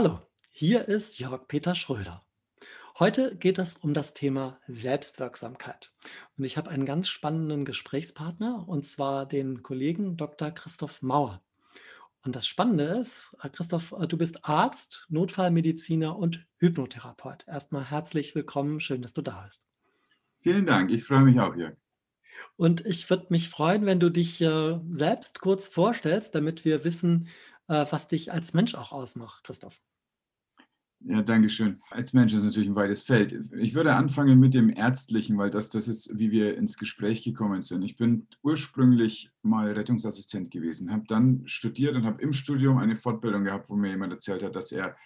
Hallo, hier ist Jörg-Peter Schröder. Heute geht es um das Thema Selbstwirksamkeit. Und ich habe einen ganz spannenden Gesprächspartner, und zwar den Kollegen Dr. Christoph Mauer. Und das Spannende ist, äh, Christoph, äh, du bist Arzt, Notfallmediziner und Hypnotherapeut. Erstmal herzlich willkommen, schön, dass du da bist. Vielen Dank, ich freue mich auch, Jörg. Und ich würde mich freuen, wenn du dich äh, selbst kurz vorstellst, damit wir wissen, was dich als Mensch auch ausmacht, Christoph. Ja, danke schön. Als Mensch ist natürlich ein weites Feld. Ich würde anfangen mit dem Ärztlichen, weil das, das ist, wie wir ins Gespräch gekommen sind. Ich bin ursprünglich mal Rettungsassistent gewesen, habe dann studiert und habe im Studium eine Fortbildung gehabt, wo mir jemand erzählt hat, dass er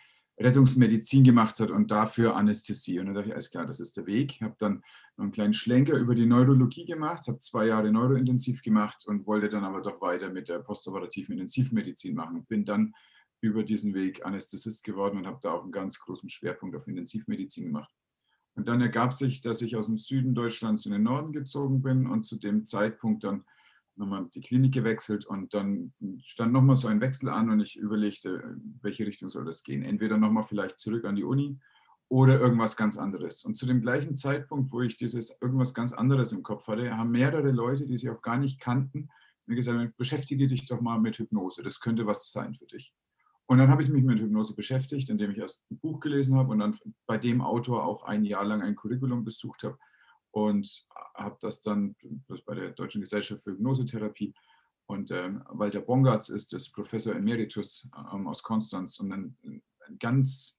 Rettungsmedizin gemacht hat und dafür Anästhesie. Und dann dachte ich, alles klar, das ist der Weg. Ich habe dann einen kleinen Schlenker über die Neurologie gemacht, habe zwei Jahre neurointensiv gemacht und wollte dann aber doch weiter mit der postoperativen Intensivmedizin machen. Bin dann über diesen Weg Anästhesist geworden und habe da auch einen ganz großen Schwerpunkt auf Intensivmedizin gemacht. Und dann ergab sich, dass ich aus dem Süden Deutschlands in den Norden gezogen bin und zu dem Zeitpunkt dann nochmal die Klinik gewechselt und dann stand nochmal so ein Wechsel an und ich überlegte, welche Richtung soll das gehen. Entweder nochmal vielleicht zurück an die Uni oder irgendwas ganz anderes. Und zu dem gleichen Zeitpunkt, wo ich dieses irgendwas ganz anderes im Kopf hatte, haben mehrere Leute, die sich auch gar nicht kannten, mir gesagt, beschäftige dich doch mal mit Hypnose, das könnte was sein für dich. Und dann habe ich mich mit Hypnose beschäftigt, indem ich erst ein Buch gelesen habe und dann bei dem Autor auch ein Jahr lang ein Curriculum besucht habe und habe das dann das bei der Deutschen Gesellschaft für Hypnosetherapie. Und ähm, Walter Bongartz ist das Professor Emeritus ähm, aus Konstanz und ein, ein, ganz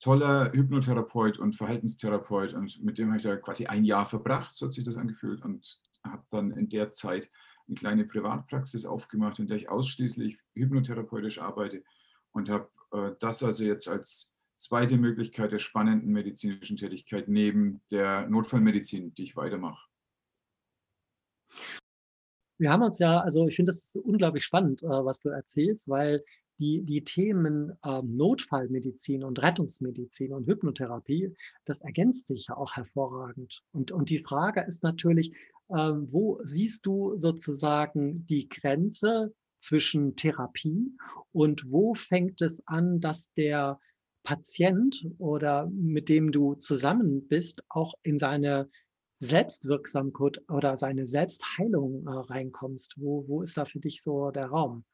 toller Hypnotherapeut und Verhaltenstherapeut. Und mit dem habe ich da quasi ein Jahr verbracht, so hat sich das angefühlt. Und habe dann in der Zeit eine kleine Privatpraxis aufgemacht, in der ich ausschließlich hypnotherapeutisch arbeite und habe äh, das also jetzt als zweite Möglichkeit der spannenden medizinischen Tätigkeit neben der Notfallmedizin, die ich weitermache. Wir haben uns ja, also ich finde das unglaublich spannend, äh, was du erzählst, weil die, die Themen äh, Notfallmedizin und Rettungsmedizin und Hypnotherapie, das ergänzt sich ja auch hervorragend. Und, und die Frage ist natürlich, äh, wo siehst du sozusagen die Grenze zwischen Therapie und wo fängt es an, dass der Patient oder mit dem du zusammen bist, auch in seine Selbstwirksamkeit oder seine Selbstheilung äh, reinkommst? Wo, wo ist da für dich so der Raum?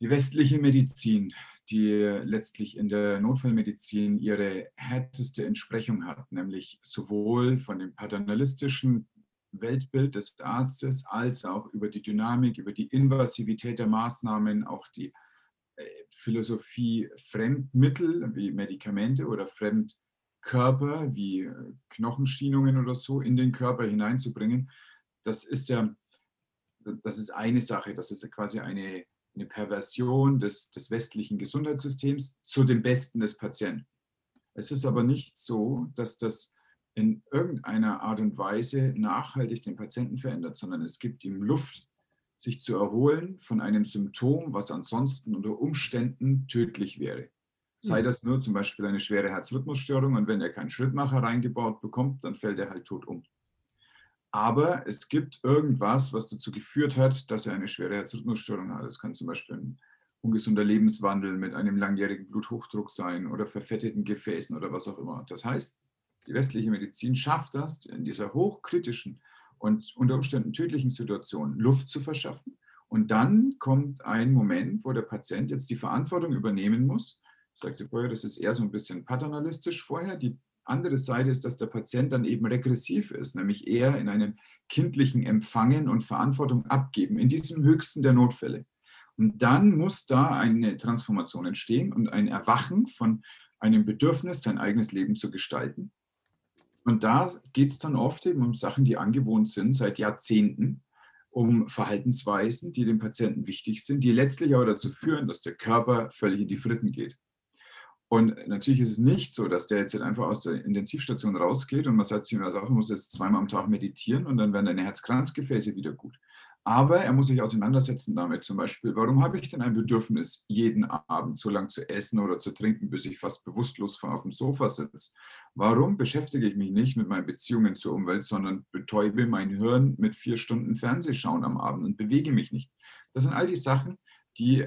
Die westliche Medizin, die letztlich in der Notfallmedizin ihre härteste Entsprechung hat, nämlich sowohl von dem paternalistischen Weltbild des Arztes als auch über die Dynamik, über die Invasivität der Maßnahmen, auch die äh, Philosophie Fremdmittel wie Medikamente oder Fremdkörper wie äh, Knochenschienungen oder so in den Körper hineinzubringen. Das ist ja, das ist eine Sache, das ist quasi eine, eine Perversion des, des westlichen Gesundheitssystems zu dem Besten des Patienten. Es ist aber nicht so, dass das in irgendeiner Art und Weise nachhaltig den Patienten verändert, sondern es gibt ihm Luft, sich zu erholen von einem Symptom, was ansonsten unter Umständen tödlich wäre. Sei mhm. das nur zum Beispiel eine schwere Herzrhythmusstörung und wenn er keinen Schrittmacher reingebaut bekommt, dann fällt er halt tot um. Aber es gibt irgendwas, was dazu geführt hat, dass er eine schwere Herzrhythmusstörung hat. Es kann zum Beispiel ein ungesunder Lebenswandel mit einem langjährigen Bluthochdruck sein oder verfetteten Gefäßen oder was auch immer. Das heißt, die westliche Medizin schafft das, in dieser hochkritischen und unter Umständen tödlichen Situation Luft zu verschaffen. Und dann kommt ein Moment, wo der Patient jetzt die Verantwortung übernehmen muss. Ich sagte vorher, das ist eher so ein bisschen paternalistisch vorher. Die andere Seite ist, dass der Patient dann eben regressiv ist, nämlich eher in einem kindlichen Empfangen und Verantwortung abgeben, in diesem höchsten der Notfälle. Und dann muss da eine Transformation entstehen und ein Erwachen von einem Bedürfnis, sein eigenes Leben zu gestalten. Und da geht es dann oft eben um Sachen, die angewohnt sind seit Jahrzehnten um Verhaltensweisen, die dem Patienten wichtig sind, die letztlich aber dazu führen, dass der Körper völlig in die Fritten geht. Und natürlich ist es nicht so, dass der jetzt einfach aus der Intensivstation rausgeht und man sagt sich, also, muss jetzt zweimal am Tag meditieren und dann werden deine Herzkranzgefäße wieder gut. Aber er muss sich auseinandersetzen damit zum Beispiel, warum habe ich denn ein Bedürfnis, jeden Abend so lange zu essen oder zu trinken, bis ich fast bewusstlos auf dem Sofa sitze? Warum beschäftige ich mich nicht mit meinen Beziehungen zur Umwelt, sondern betäube mein Hirn mit vier Stunden Fernsehschauen am Abend und bewege mich nicht? Das sind all die Sachen, die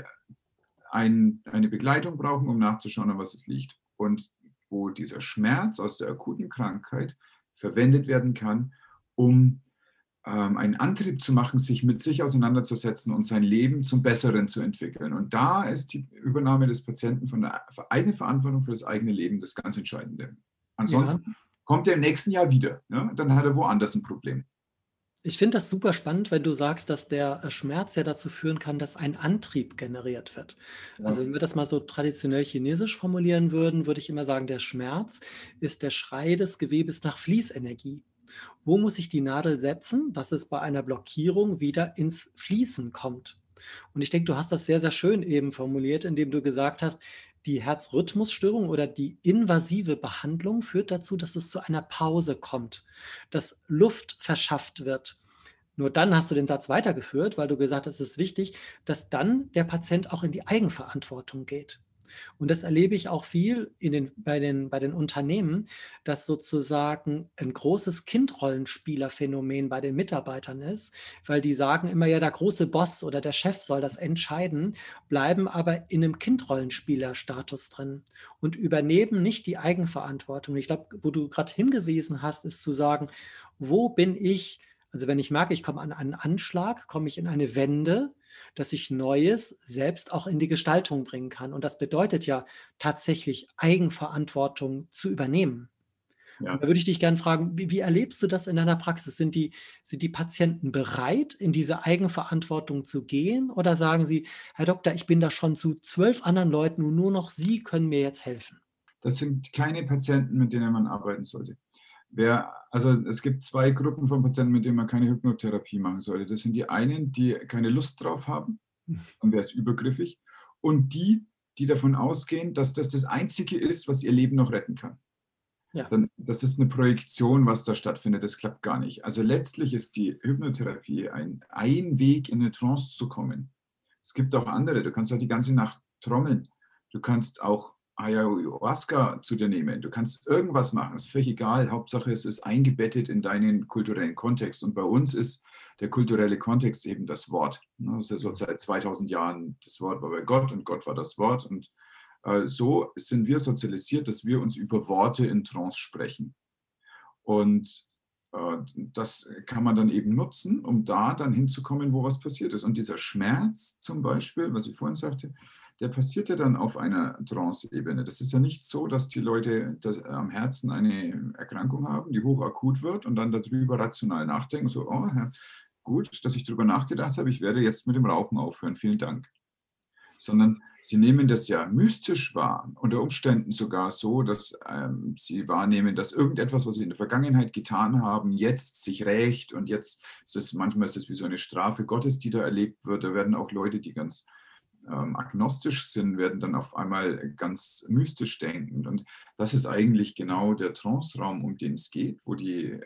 ein, eine Begleitung brauchen, um nachzuschauen, an was es liegt. Und wo dieser Schmerz aus der akuten Krankheit verwendet werden kann, um einen Antrieb zu machen, sich mit sich auseinanderzusetzen und sein Leben zum Besseren zu entwickeln. Und da ist die Übernahme des Patienten von der eigenen Verantwortung für das eigene Leben das ganz Entscheidende. Ansonsten ja. kommt er im nächsten Jahr wieder. Ja? Dann hat er woanders ein Problem. Ich finde das super spannend, wenn du sagst, dass der äh, Schmerz ja dazu führen kann, dass ein Antrieb generiert wird. Ja. Also wenn wir das mal so traditionell chinesisch formulieren würden, würde ich immer sagen, der Schmerz ist der Schrei des Gewebes nach Fließenergie. Wo muss ich die Nadel setzen, dass es bei einer Blockierung wieder ins Fließen kommt? Und ich denke, du hast das sehr, sehr schön eben formuliert, indem du gesagt hast, die Herzrhythmusstörung oder die invasive Behandlung führt dazu, dass es zu einer Pause kommt, dass Luft verschafft wird. Nur dann hast du den Satz weitergeführt, weil du gesagt hast, es ist wichtig, dass dann der Patient auch in die Eigenverantwortung geht. Und das erlebe ich auch viel in den, bei, den, bei den Unternehmen, dass sozusagen ein großes Kindrollenspielerphänomen bei den Mitarbeitern ist, weil die sagen immer, ja, der große Boss oder der Chef soll das entscheiden, bleiben aber in einem Kindrollenspielerstatus drin und übernehmen nicht die Eigenverantwortung. Ich glaube, wo du gerade hingewiesen hast, ist zu sagen, wo bin ich, also wenn ich merke, ich komme an einen Anschlag, komme ich in eine Wende, dass ich Neues selbst auch in die Gestaltung bringen kann. Und das bedeutet ja tatsächlich Eigenverantwortung zu übernehmen. Ja. Da würde ich dich gerne fragen, wie, wie, erlebst du das in deiner Praxis? Sind die, sind die Patienten bereit, in diese Eigenverantwortung zu gehen? Oder sagen sie, Herr Doktor, ich bin da schon zu zwölf anderen Leuten und nur noch Sie können mir jetzt helfen? Das sind keine Patienten, mit denen man arbeiten sollte. Wer, also es gibt zwei Gruppen von Patienten, mit denen man keine Hypnotherapie machen sollte. Das sind die einen, die keine Lust drauf haben, dann wäre es übergriffig, und die, die davon ausgehen, dass das das Einzige ist, was ihr Leben noch retten kann. Ja. Dann, das ist eine Projektion, was da stattfindet. Das klappt gar nicht. Also letztlich ist die Hypnotherapie ein, ein Weg, in eine Trance zu kommen. Es gibt auch andere. Du kannst auch die ganze Nacht trommeln. Du kannst auch Ayahuasca zu dir nehmen. Du kannst irgendwas machen, ist völlig egal. Hauptsache, es ist eingebettet in deinen kulturellen Kontext. Und bei uns ist der kulturelle Kontext eben das Wort. Das ist ja so seit 2000 Jahren, das Wort war bei Gott und Gott war das Wort. Und äh, so sind wir sozialisiert, dass wir uns über Worte in Trance sprechen. Und äh, das kann man dann eben nutzen, um da dann hinzukommen, wo was passiert ist. Und dieser Schmerz zum Beispiel, was ich vorhin sagte, der passiert ja dann auf einer Trance-Ebene. Das ist ja nicht so, dass die Leute das, am Herzen eine Erkrankung haben, die hochakut wird und dann darüber rational nachdenken, so, oh, gut, dass ich darüber nachgedacht habe, ich werde jetzt mit dem Rauchen aufhören, vielen Dank. Sondern sie nehmen das ja mystisch wahr, unter Umständen sogar so, dass ähm, sie wahrnehmen, dass irgendetwas, was sie in der Vergangenheit getan haben, jetzt sich rächt und jetzt ist es manchmal ist es wie so eine Strafe Gottes, die da erlebt wird. Da werden auch Leute, die ganz ähm, agnostisch sind, werden dann auf einmal ganz mystisch denken. Und das ist eigentlich genau der Trance-Raum, um den es geht, wo die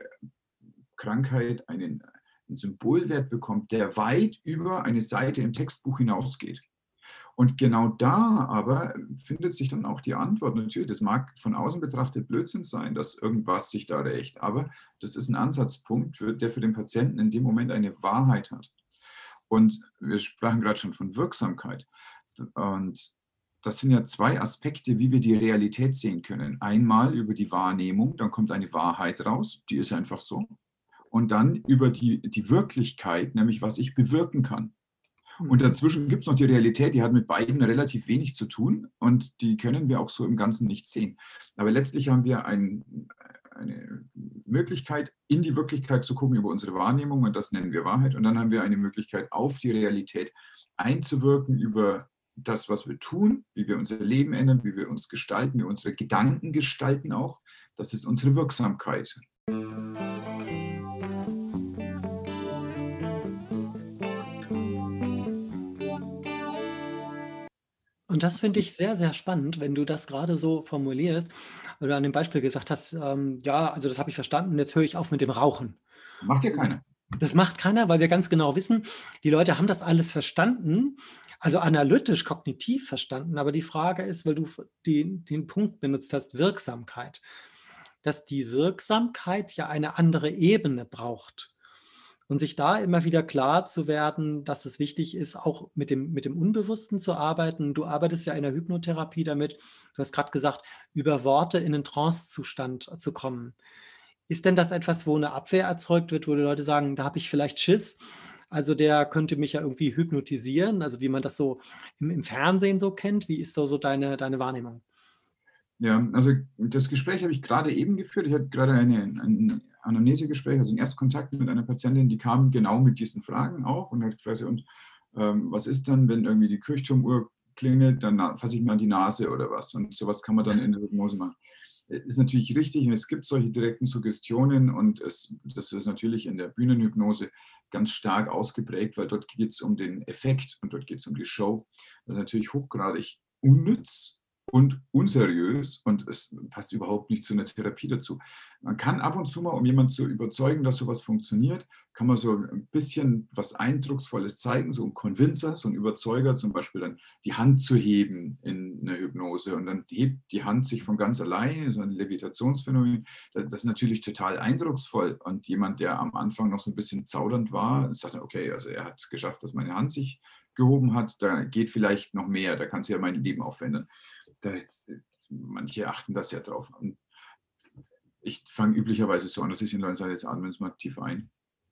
Krankheit einen, einen Symbolwert bekommt, der weit über eine Seite im Textbuch hinausgeht. Und genau da aber findet sich dann auch die Antwort. Natürlich, das mag von außen betrachtet Blödsinn sein, dass irgendwas sich da rächt, aber das ist ein Ansatzpunkt, der für den Patienten in dem Moment eine Wahrheit hat. Und wir sprachen gerade schon von Wirksamkeit. Und das sind ja zwei Aspekte, wie wir die Realität sehen können. Einmal über die Wahrnehmung, dann kommt eine Wahrheit raus, die ist einfach so. Und dann über die, die Wirklichkeit, nämlich was ich bewirken kann. Und mhm. dazwischen gibt es noch die Realität, die hat mit beiden relativ wenig zu tun und die können wir auch so im Ganzen nicht sehen. Aber letztlich haben wir ein, eine Möglichkeit, in die Wirklichkeit zu gucken über unsere Wahrnehmung und das nennen wir Wahrheit. Und dann haben wir eine Möglichkeit, auf die Realität einzuwirken über das, was wir tun, wie wir unser Leben ändern, wie wir uns gestalten, wie unsere Gedanken gestalten auch. Das ist unsere Wirksamkeit. Und das finde ich sehr, sehr spannend, wenn du das gerade so formulierst, weil du an dem Beispiel gesagt hast, ähm, ja, also das habe ich verstanden, jetzt höre ich auf mit dem Rauchen. Macht ja keiner. Das macht keiner, weil wir ganz genau wissen, die Leute haben das alles verstanden, also analytisch, kognitiv verstanden. Aber die Frage ist, weil du die, den Punkt benutzt hast, Wirksamkeit, dass die Wirksamkeit ja eine andere Ebene braucht. Und sich da immer wieder klar zu werden, dass es wichtig ist, auch mit dem, mit dem Unbewussten zu arbeiten. Du arbeitest ja in der Hypnotherapie damit, du hast gerade gesagt, über Worte in einen Trance-Zustand zu kommen. Ist denn das etwas, wo eine Abwehr erzeugt wird, wo die Leute sagen, da habe ich vielleicht Schiss? Also der könnte mich ja irgendwie hypnotisieren, also wie man das so im, im Fernsehen so kennt. Wie ist da so deine, deine Wahrnehmung? Ja, also das Gespräch habe ich gerade eben geführt. Ich hatte gerade eine, ein Anamnesegespräch, also einen Erstkontakt mit einer Patientin, die kam genau mit diesen Fragen auch und hat gefragt, und ähm, was ist dann, wenn irgendwie die Kirchturmuhr klingelt, dann fasse ich mir an die Nase oder was. Und sowas kann man dann in der Hypnose machen ist natürlich richtig und es gibt solche direkten Suggestionen und es, das ist natürlich in der Bühnenhypnose ganz stark ausgeprägt, weil dort geht es um den Effekt und dort geht es um die Show. Das ist natürlich hochgradig unnütz und unseriös und es passt überhaupt nicht zu einer Therapie dazu. Man kann ab und zu mal, um jemanden zu überzeugen, dass sowas funktioniert, kann man so ein bisschen was Eindrucksvolles zeigen, so ein Convincer, so ein Überzeuger, zum Beispiel dann die Hand zu heben in einer Hypnose und dann hebt die Hand sich von ganz alleine, so ein Levitationsphänomen. Das ist natürlich total eindrucksvoll und jemand, der am Anfang noch so ein bisschen zaudernd war, sagt, okay, also er hat es geschafft, dass meine Hand sich gehoben hat, da geht vielleicht noch mehr, da kann sich ja mein Leben aufwenden da, manche achten das ja drauf. Und ich fange üblicherweise so an, dass ich den Leuten sage, jetzt atmen Sie mal tief ein.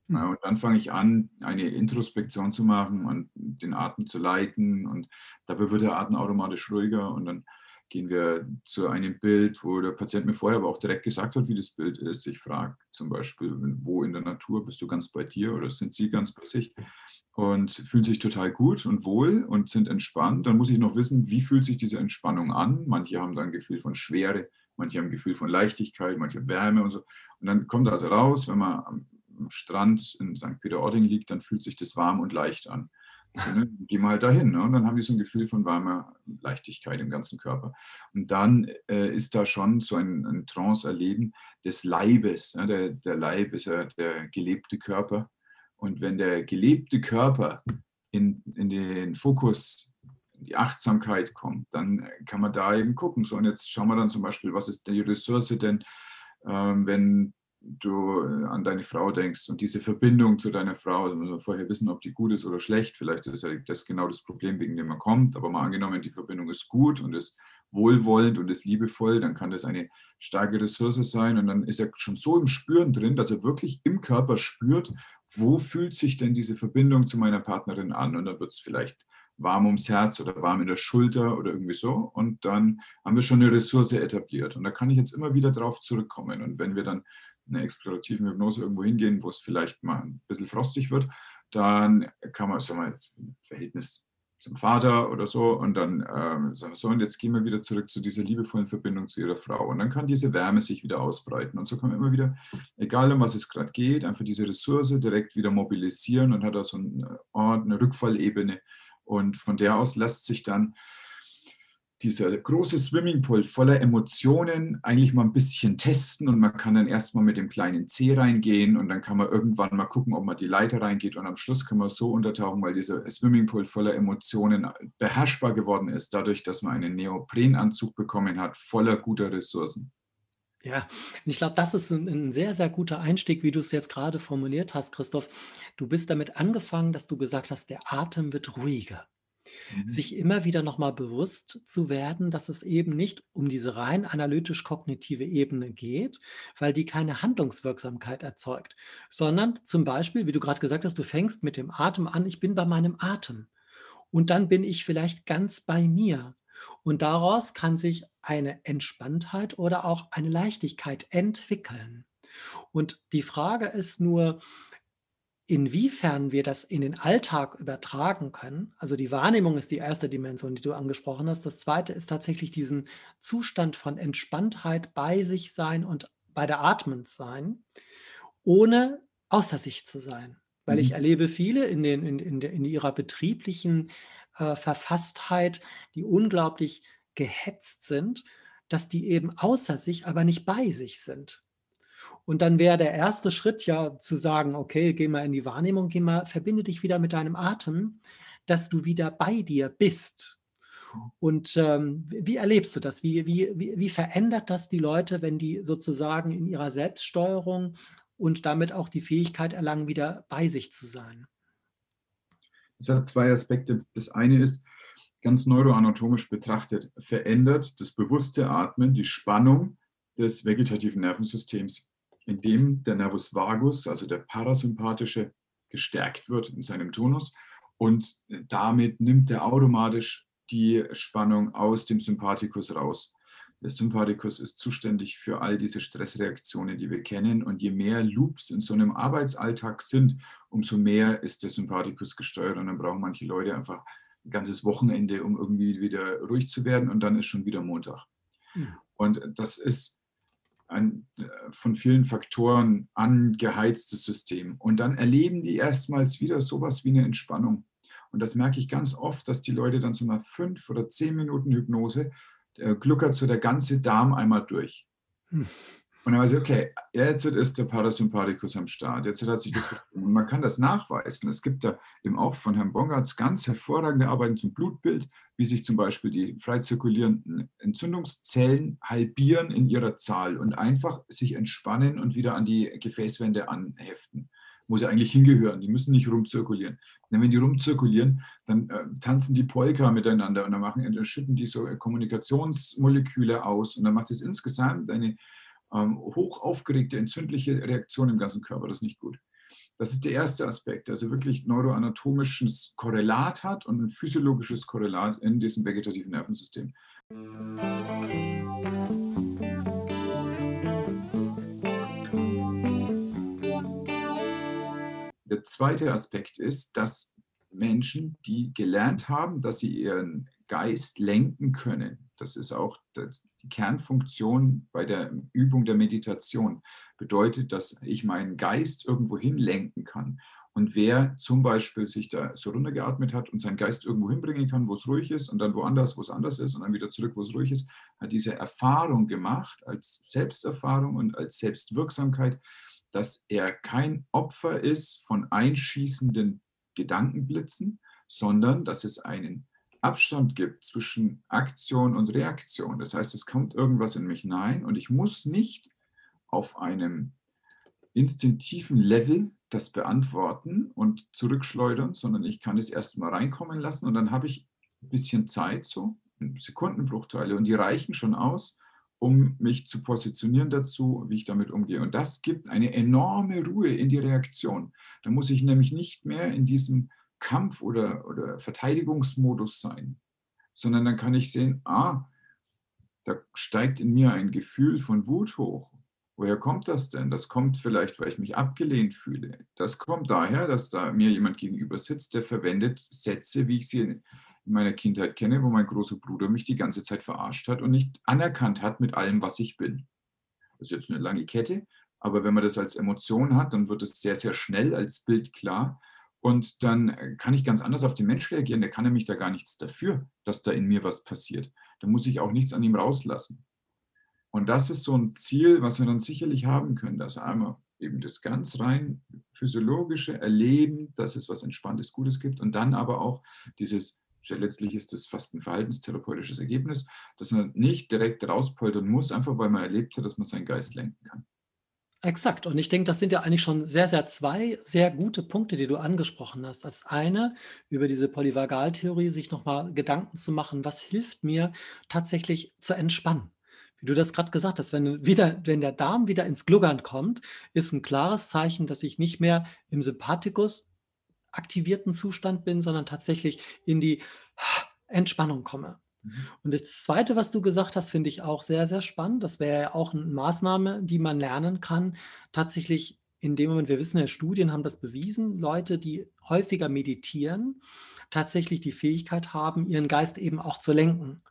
Hm. Ja, und dann fange ich an, eine Introspektion zu machen und den Atem zu leiten. Und dabei wird der Atem automatisch ruhiger. Und dann gehen wir zu einem Bild, wo der Patient mir vorher aber auch direkt gesagt hat, wie das Bild ist. Ich frage zum Beispiel, wo in der Natur bist du ganz bei dir oder sind sie ganz bei sich? Und fühlen sich total gut und wohl und sind entspannt. Dann muss ich noch wissen, wie fühlt sich diese Entspannung an? Manche haben dann ein Gefühl von Schwere, manche haben ein Gefühl von Leichtigkeit, manche Wärme und so. Und dann kommt also raus, wenn man am Strand in St. Peter-Ording liegt, dann fühlt sich das warm und leicht an. Ne? Geh mal dahin. Ne? Und dann haben die so ein Gefühl von warmer Leichtigkeit im ganzen Körper. Und dann äh, ist da schon so ein, ein Trance-Erleben des Leibes. Ne? Der, der Leib ist ja der gelebte Körper. Und wenn der gelebte Körper in, in den Fokus, in die Achtsamkeit kommt, dann kann man da eben gucken. So, und jetzt schauen wir dann zum Beispiel, was ist die Ressource denn, ähm, wenn du äh, an deine Frau denkst und diese Verbindung zu deiner Frau, also vorher wissen, ob die gut ist oder schlecht, vielleicht ist ja das genau das Problem, wegen dem man kommt, aber mal angenommen, die Verbindung ist gut und ist wohlwollend und ist liebevoll, dann kann das eine starke Ressource sein und dann ist er schon so im Spüren drin, dass er wirklich im Körper spürt, wo fühlt sich denn diese Verbindung zu meiner Partnerin an und dann wird es vielleicht warm ums Herz oder warm in der Schulter oder irgendwie so. Und dann haben wir schon eine Ressource etabliert. Und da kann ich jetzt immer wieder drauf zurückkommen. Und wenn wir dann einer explorativen Hypnose irgendwo hingehen, wo es vielleicht mal ein bisschen frostig wird, dann kann man, sagen wir Verhältnis zum Vater oder so und dann ähm, sagen wir so, und jetzt gehen wir wieder zurück zu dieser liebevollen Verbindung zu ihrer Frau und dann kann diese Wärme sich wieder ausbreiten und so kann man immer wieder, egal um was es gerade geht, einfach diese Ressource direkt wieder mobilisieren und hat da so einen Ort, eine Rückfallebene und von der aus lässt sich dann dieser große Swimmingpool voller Emotionen eigentlich mal ein bisschen testen und man kann dann erstmal mit dem kleinen C reingehen und dann kann man irgendwann mal gucken, ob man die Leiter reingeht und am Schluss kann man so untertauchen, weil dieser Swimmingpool voller Emotionen beherrschbar geworden ist, dadurch, dass man einen Neoprenanzug bekommen hat, voller guter Ressourcen. Ja, ich glaube, das ist ein, ein, sehr, sehr guter Einstieg, wie du es jetzt gerade formuliert hast, Christoph. Du bist damit angefangen, dass du gesagt hast, der Atem wird ruhiger. Mhm. Sich immer wieder nochmal bewusst zu werden, dass es eben nicht um diese rein analytisch-kognitive Ebene geht, weil die keine Handlungswirksamkeit erzeugt, sondern zum Beispiel, wie du gerade gesagt hast, du fängst mit dem Atem an, ich bin bei meinem Atem. Und dann bin ich vielleicht ganz bei mir. Und daraus kann sich eine Entspanntheit oder auch eine Leichtigkeit entwickeln. Und die Frage ist nur, Inwiefern wir das in den Alltag übertragen können, also die Wahrnehmung ist die erste Dimension, die du angesprochen hast. Das zweite ist tatsächlich diesen Zustand von Entspanntheit bei sich sein und bei der Atmen sein, ohne außer sich zu sein. Weil mhm. ich erlebe viele in, den, in, in, in ihrer betrieblichen äh, Verfasstheit, die unglaublich gehetzt sind, dass die eben außer sich, aber nicht bei sich sind. Und dann wäre der erste Schritt ja zu sagen, okay, geh mal in die Wahrnehmung, geh mal, verbinde dich wieder mit deinem Atem, dass du wieder bei dir bist. Und ähm, wie erlebst du das? Wie, wie, wie, verändert das die Leute, wenn die sozusagen in ihrer Selbststeuerung und damit auch die Fähigkeit erlangen, wieder bei sich zu sein? Es hat zwei Aspekte. Das eine ist, ganz neuroanatomisch betrachtet, verändert das bewusste Atmen die Spannung des vegetativen Nervensystems, indem der Nervus vagus, also der parasympathische, gestärkt wird in seinem Tonus und damit nimmt er automatisch die Spannung aus dem Sympathikus raus. Der Sympathikus ist zuständig für all diese Stressreaktionen, die wir kennen. Und je mehr Loops in so einem Arbeitsalltag sind, umso mehr ist der Sympathikus gesteuert. Und dann brauchen manche Leute einfach ein ganzes Wochenende, um irgendwie wieder ruhig zu werden. Und dann ist schon wieder Montag. Mhm. Und das ist ein von vielen Faktoren angeheiztes System. Und dann erleben die erstmals wieder sowas wie eine Entspannung. Und das merke ich ganz oft, dass die Leute dann so nach fünf oder zehn Minuten Hypnose äh, gluckert so der ganze Darm einmal durch. Hm. Und dann weiß ich, okay, jetzt ist der Parasympathikus am Start. Jetzt hat sich das und man kann das nachweisen. Es gibt da eben auch von Herrn Bongartz ganz hervorragende Arbeiten zum Blutbild, wie sich zum Beispiel die frei zirkulierenden Entzündungszellen halbieren in ihrer Zahl und einfach sich entspannen und wieder an die Gefäßwände anheften wo sie eigentlich hingehören. Die müssen nicht rumzirkulieren. Denn wenn die rumzirkulieren, dann äh, tanzen die Polka miteinander und dann, machen, dann schütten die so äh, Kommunikationsmoleküle aus und dann macht es insgesamt eine ähm, hoch aufgeregte entzündliche Reaktion im ganzen Körper. Das ist nicht gut. Das ist der erste Aspekt, also wirklich neuroanatomisches Korrelat hat und ein physiologisches Korrelat in diesem vegetativen Nervensystem. Der zweite Aspekt ist, dass Menschen, die gelernt haben, dass sie ihren Geist lenken können, das ist auch die Kernfunktion bei der Übung der Meditation, bedeutet, dass ich meinen Geist irgendwo hinlenken kann. Und wer zum Beispiel sich da so runtergeatmet hat und seinen Geist irgendwo hinbringen kann, wo es ruhig ist und dann woanders, wo es anders ist und dann wieder zurück, wo es ruhig ist, hat diese Erfahrung gemacht als Selbsterfahrung und als Selbstwirksamkeit, dass er kein Opfer ist von einschießenden Gedankenblitzen, sondern dass es einen Abstand gibt zwischen Aktion und Reaktion. Das heißt, es kommt irgendwas in mich hinein und ich muss nicht auf einem instinktiven Level das beantworten und zurückschleudern, sondern ich kann es erstmal reinkommen lassen und dann habe ich ein bisschen Zeit, so Sekundenbruchteile, und die reichen schon aus, um mich zu positionieren dazu, wie ich damit umgehe. Und das gibt eine enorme Ruhe in die Reaktion. Da muss ich nämlich nicht mehr in diesem Kampf- oder, oder Verteidigungsmodus sein, sondern dann kann ich sehen, ah, da steigt in mir ein Gefühl von Wut hoch. Woher kommt das denn? Das kommt vielleicht, weil ich mich abgelehnt fühle. Das kommt daher, dass da mir jemand gegenüber sitzt, der verwendet Sätze, wie ich sie in meiner Kindheit kenne, wo mein großer Bruder mich die ganze Zeit verarscht hat und nicht anerkannt hat mit allem, was ich bin. Das ist jetzt eine lange Kette, aber wenn man das als Emotion hat, dann wird es sehr, sehr schnell als Bild klar. Und dann kann ich ganz anders auf den Mensch reagieren. Der kann nämlich da gar nichts dafür, dass da in mir was passiert. Da muss ich auch nichts an ihm rauslassen. Und das ist so ein Ziel, was wir dann sicherlich haben können, dass einmal eben das ganz rein physiologische Erleben, dass es was Entspanntes, Gutes gibt und dann aber auch dieses letztlich ist das fast ein verhaltenstherapeutisches Ergebnis, dass man nicht direkt rauspoltern muss, einfach weil man erlebt hat, dass man seinen Geist lenken kann. Exakt. Und ich denke, das sind ja eigentlich schon sehr, sehr zwei sehr gute Punkte, die du angesprochen hast. Als eine, über diese Polyvagaltheorie sich nochmal Gedanken zu machen, was hilft mir tatsächlich zu entspannen. Wie du das gerade gesagt hast, wenn, wieder, wenn der Darm wieder ins Gluggern kommt, ist ein klares Zeichen, dass ich nicht mehr im Sympathikus aktivierten Zustand bin, sondern tatsächlich in die Entspannung komme. Mhm. Und das Zweite, was du gesagt hast, finde ich auch sehr, sehr spannend. Das wäre ja auch eine Maßnahme, die man lernen kann. Tatsächlich in dem Moment, wir wissen ja, Studien haben das bewiesen, Leute, die häufiger meditieren, tatsächlich die Fähigkeit haben, ihren Geist eben auch zu lenken.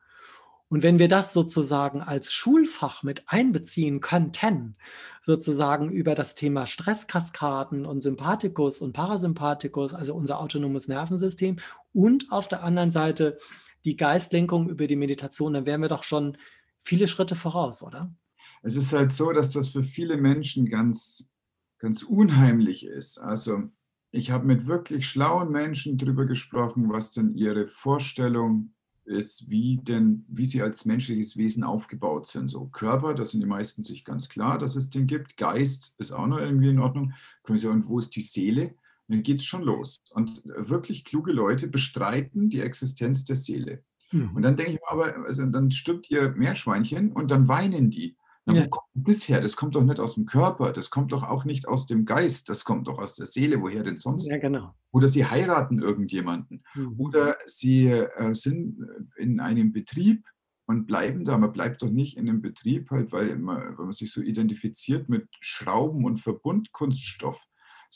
Und wenn wir das sozusagen als Schulfach mit einbeziehen könnten, sozusagen über das Thema Stresskaskaden und Sympathikus und Parasympathikus, also unser autonomes Nervensystem, und auf der anderen Seite die Geistlenkung über die Meditation, dann wären wir doch schon viele Schritte voraus, oder? Es ist halt so, dass das für viele Menschen ganz, ganz unheimlich ist. Also ich habe mit wirklich schlauen Menschen darüber gesprochen, was denn ihre Vorstellung ist, wie denn, wie sie als menschliches Wesen aufgebaut sind. So Körper, da sind die meisten sich ganz klar, dass es den gibt. Geist ist auch noch irgendwie in Ordnung. Sagen, wo ist die Seele? Und dann geht es schon los. Und wirklich kluge Leute bestreiten die Existenz der Seele. Mhm. Und dann denke ich mir aber, also dann stirbt ihr Meerschweinchen und dann weinen die. Na, ja. Wo kommt das her? Das kommt doch nicht aus dem Körper, das kommt doch auch nicht aus dem Geist, das kommt doch aus der Seele. Woher denn sonst? Ja, genau. Oder sie heiraten irgendjemanden. Mhm. Oder sie äh, sind in einem Betrieb und bleiben da. Man bleibt doch nicht in einem Betrieb, halt, weil man, weil man sich so identifiziert mit Schrauben und Verbundkunststoff,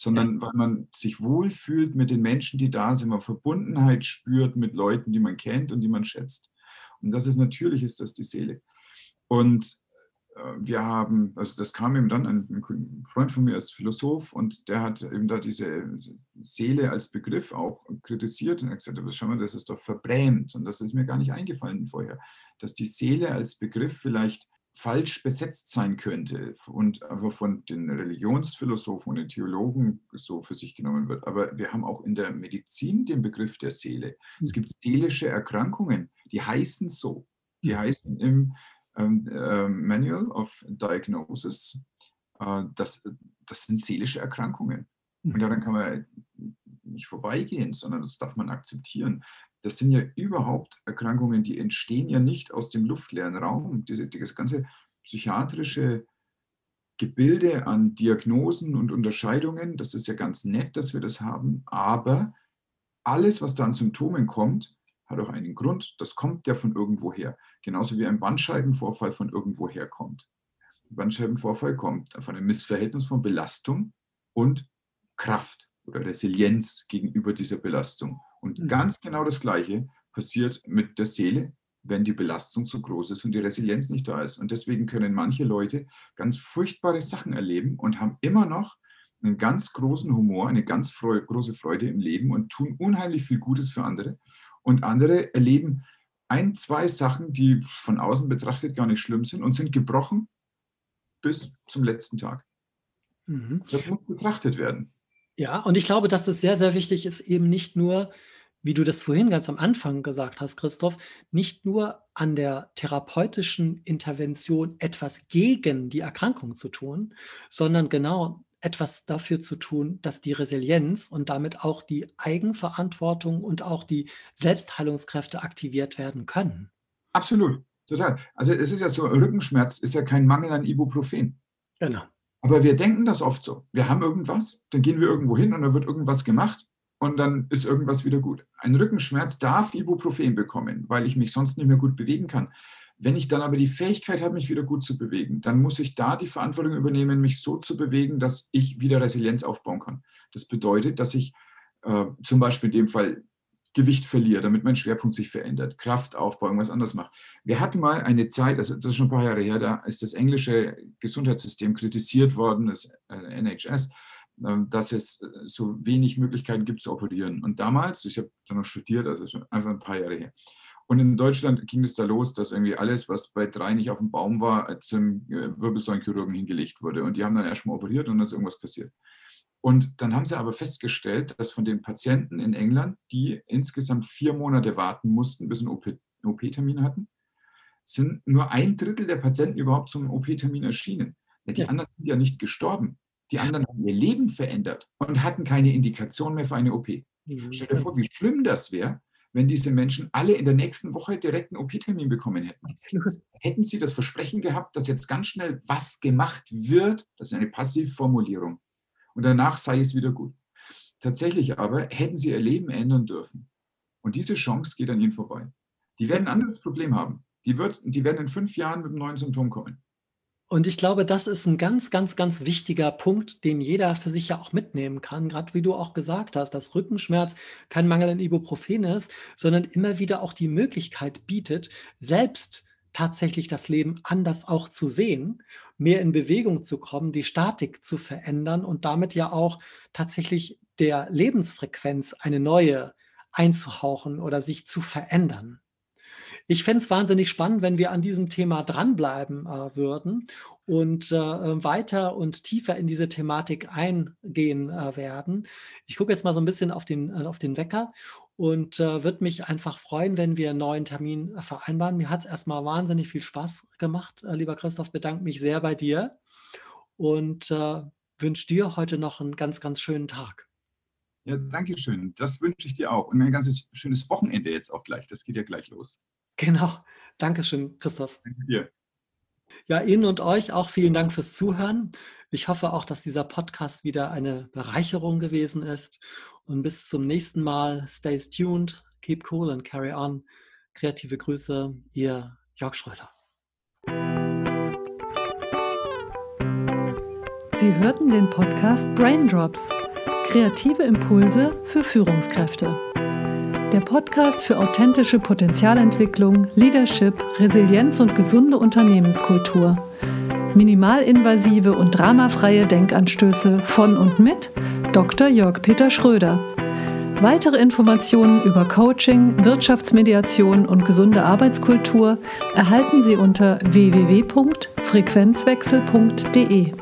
sondern weil man sich wohlfühlt mit den Menschen, die da sind, man Verbundenheit spürt mit Leuten, die man kennt und die man schätzt. Und das ist natürlich, ist das die Seele. Und äh, wir haben, also das kam eben dann, ein Freund von mir ist Philosoph und der hat eben da diese Seele als Begriff auch kritisiert und er hat gesagt, aber schau mal, das ist doch verbrämt und das ist mir gar nicht eingefallen vorher, dass die Seele als Begriff vielleicht falsch besetzt sein könnte und aber von den Religionsphilosophen und den Theologen so für sich genommen wird. Aber wir haben auch in der Medizin den Begriff der Seele. Es hm. gibt seelische Erkrankungen, die heißen so. Die hm. heißen im ähm, äh, Manual of Diagnosis. Äh, das, das sind seelische Erkrankungen. Und mhm. daran kann man nicht vorbeigehen, sondern das darf man akzeptieren. Das sind ja überhaupt Erkrankungen, die entstehen ja nicht aus dem luftleeren Raum. Diese, dieses ganze psychiatrische Gebilde an Diagnosen und Unterscheidungen, das ist ja ganz nett, dass wir das haben, aber alles, was da an Symptomen kommt, hat auch einen Grund. Das kommt ja von irgendwoher. Genauso wie ein Bandscheibenvorfall von irgendwoher kommt. Ein Bandscheibenvorfall kommt von einem Missverhältnis von Belastung und Kraft oder Resilienz gegenüber dieser Belastung. Und mhm. ganz genau das Gleiche passiert mit der Seele, wenn die Belastung zu groß ist und die Resilienz nicht da ist. Und deswegen können manche Leute ganz furchtbare Sachen erleben und haben immer noch einen ganz großen Humor, eine ganz große Freude im Leben und tun unheimlich viel Gutes für andere. Und andere erleben ein, zwei Sachen, die von außen betrachtet gar nicht schlimm sind und sind gebrochen bis zum letzten Tag. Mhm. Das muss betrachtet werden. Ja, und ich glaube, dass es sehr, sehr wichtig ist, eben nicht nur, wie du das vorhin ganz am Anfang gesagt hast, Christoph, nicht nur an der therapeutischen Intervention etwas gegen die Erkrankung zu tun, sondern genau etwas dafür zu tun, dass die Resilienz und damit auch die Eigenverantwortung und auch die Selbstheilungskräfte aktiviert werden können. Absolut, total. Also es ist ja so, Rückenschmerz ist ja kein Mangel an Ibuprofen. Genau. Aber wir denken das oft so. Wir haben irgendwas, dann gehen wir irgendwo hin und dann wird irgendwas gemacht und dann ist irgendwas wieder gut. Ein Rückenschmerz darf Ibuprofen bekommen, weil ich mich sonst nicht mehr gut bewegen kann. Wenn ich dann aber die Fähigkeit habe, mich wieder gut zu bewegen, dann muss ich da die Verantwortung übernehmen, mich so zu bewegen, dass ich wieder Resilienz aufbauen kann. Das bedeutet, dass ich äh, zum Beispiel in dem Fall Gewicht verliere, damit mein Schwerpunkt sich verändert, Kraft aufbauen, was anderes mache. Wir hatten mal eine Zeit, also das ist schon ein paar Jahre her, da ist das englische Gesundheitssystem kritisiert worden, das äh, NHS, äh, dass es so wenig Möglichkeiten gibt zu operieren. Und damals, ich habe da noch studiert, also schon einfach ein paar Jahre her, und in Deutschland ging es da los, dass irgendwie alles, was bei drei nicht auf dem Baum war, zum äh, Wirbelsäulenchirurgen hingelegt wurde. Und die haben dann erstmal operiert und dann ist irgendwas passiert. Und dann haben sie aber festgestellt, dass von den Patienten in England, die insgesamt vier Monate warten mussten, bis sie einen OP-Termin hatten, sind nur ein Drittel der Patienten überhaupt zum OP-Termin erschienen. Die anderen sind ja nicht gestorben. Die anderen haben ihr Leben verändert und hatten keine Indikation mehr für eine OP. Mhm. Stell dir vor, wie schlimm das wäre, wenn diese Menschen alle in der nächsten Woche direkt einen OP-Termin bekommen hätten. Absolut. Hätten sie das Versprechen gehabt, dass jetzt ganz schnell was gemacht wird, das ist eine Passivformulierung. Und danach sei es wieder gut. Tatsächlich aber hätten sie ihr Leben ändern dürfen. Und diese Chance geht an ihnen vorbei. Die werden ein anderes Problem haben. Die, wird, die werden in fünf Jahren mit einem neuen Symptom kommen. Und ich glaube, das ist ein ganz, ganz, ganz wichtiger Punkt, den jeder für sich ja auch mitnehmen kann. Gerade wie du auch gesagt hast, dass Rückenschmerz kein Mangel an Ibuprofen ist, sondern immer wieder auch die Möglichkeit bietet, selbst tatsächlich das Leben anders auch zu sehen, mehr in Bewegung zu kommen, die Statik zu verändern und damit ja auch tatsächlich der Lebensfrequenz eine neue einzuhauchen oder sich zu verändern. Ich fände es wahnsinnig spannend, wenn wir an diesem Thema dranbleiben äh, würden und äh, weiter und tiefer in diese Thematik eingehen äh, werden. Ich gucke jetzt mal so ein bisschen auf den, äh, auf den Wecker und äh, würde mich einfach freuen, wenn wir einen neuen Termin äh, vereinbaren. Mir hat es erstmal wahnsinnig viel Spaß gemacht. lieber Christoph, bedanke mich sehr bei dir und wünsche dir heute noch einen ganz, ganz schönen Tag. Ja, danke schön. Das wünsche ich dir auch. Und ein ganz schönes Wochenende jetzt auch gleich. Das geht ja gleich los. Genau. Dankeschön, Christoph. Danke dir. Ja, Ihnen und euch auch vielen Dank fürs Zuhören. Ich hoffe auch, dass dieser Podcast wieder eine Bereicherung gewesen ist. Und bis zum nächsten Mal. Stay tuned, keep cool and carry on. Kreative Grüße, Ihr Jörg Schröder. Sie hörten den Podcast Braindrops. Kreative Impulse für Führungskräfte. Der Podcast für authentische Potenzialentwicklung, Leadership, Resilienz und gesunde Unternehmenskultur. Minimalinvasive und dramafreie Denkanstöße von und mit Dr. Jörg Peter Schröder. Weitere Informationen über Coaching, Wirtschaftsmediation und gesunde Arbeitskultur erhalten Sie unter www.frequenzwechsel.de.